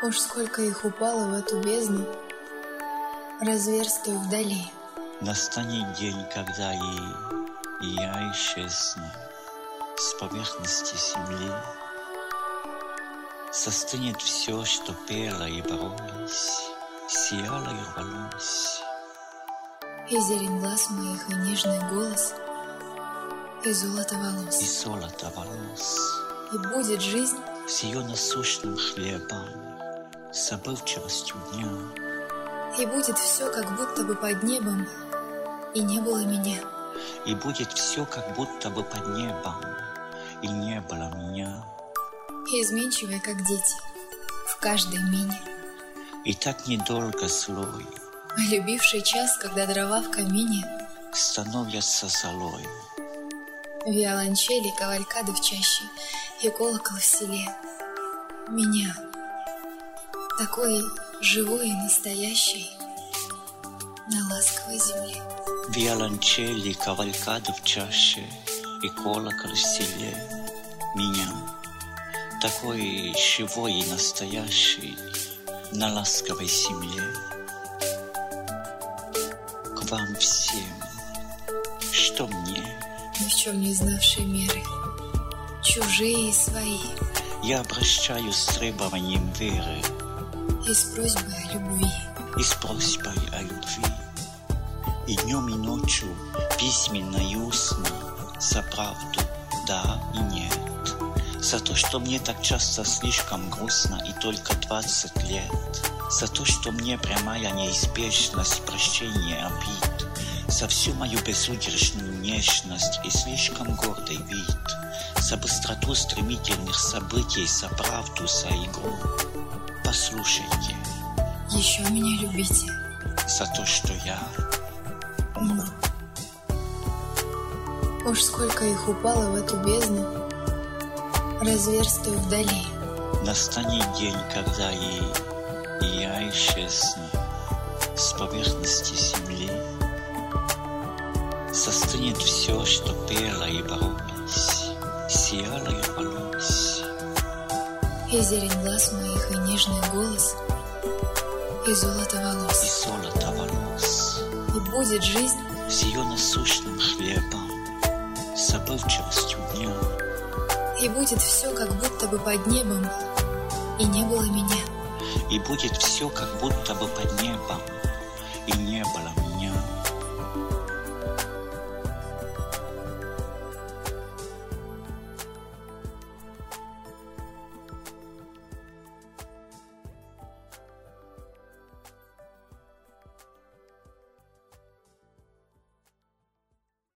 Уж сколько их упало в эту бездну, разверстую вдали. Настанет день, когда и, и я исчезну с поверхности земли. Состынет все, что пело и боролось, сияло и рвалось. И зелень глаз моих, и нежный голос, и золото И волос. золото волос, И будет жизнь, с ее насущным хлебом, с забывчивостью дня. и будет все, как будто бы под небом, и не было меня. И будет все, как будто бы под небом, и не было меня. И изменчивые, как дети, в каждой мине. И так недолго злой А любивший час, когда дрова в камине, становятся золой. Виолончели, кавалькады в чаще и колокол в селе. Меня, такой живой и настоящий, на ласковой земле. Виолончели, кавалькады в чаше и колокол в селе. Меня, такой живой и настоящий, на ласковой земле. К вам всем, что мне, Ни в чем не знавшие меры, чужие и свои, я обращаюсь с требованием веры и с просьбой о любви. и с просьбой о любви. И днем, и ночью, письменно и устно, за правду, да и нет. За то, что мне так часто слишком грустно и только двадцать лет. За то, что мне прямая неизбежность прощения обид. За всю мою безудержную нежность и слишком гордый вид. За быстроту стремительных событий, за правду, за игру. Послушайте, Еще меня любите, за то, что я умру. Уж сколько их упало в эту бездну, разверстую вдали. Настанет день, когда и, и я исчезну с поверхности земли. Состынет все, что пело и боролось, сияло и рвалось. И зелень глаз моих, и нежный голос, и золото И волос. золото волос, И будет жизнь, с ее насущным хлебом, с забывчивостью дня. и будет все, как будто бы под небом, и не было меня. И будет все, как будто бы под небом, и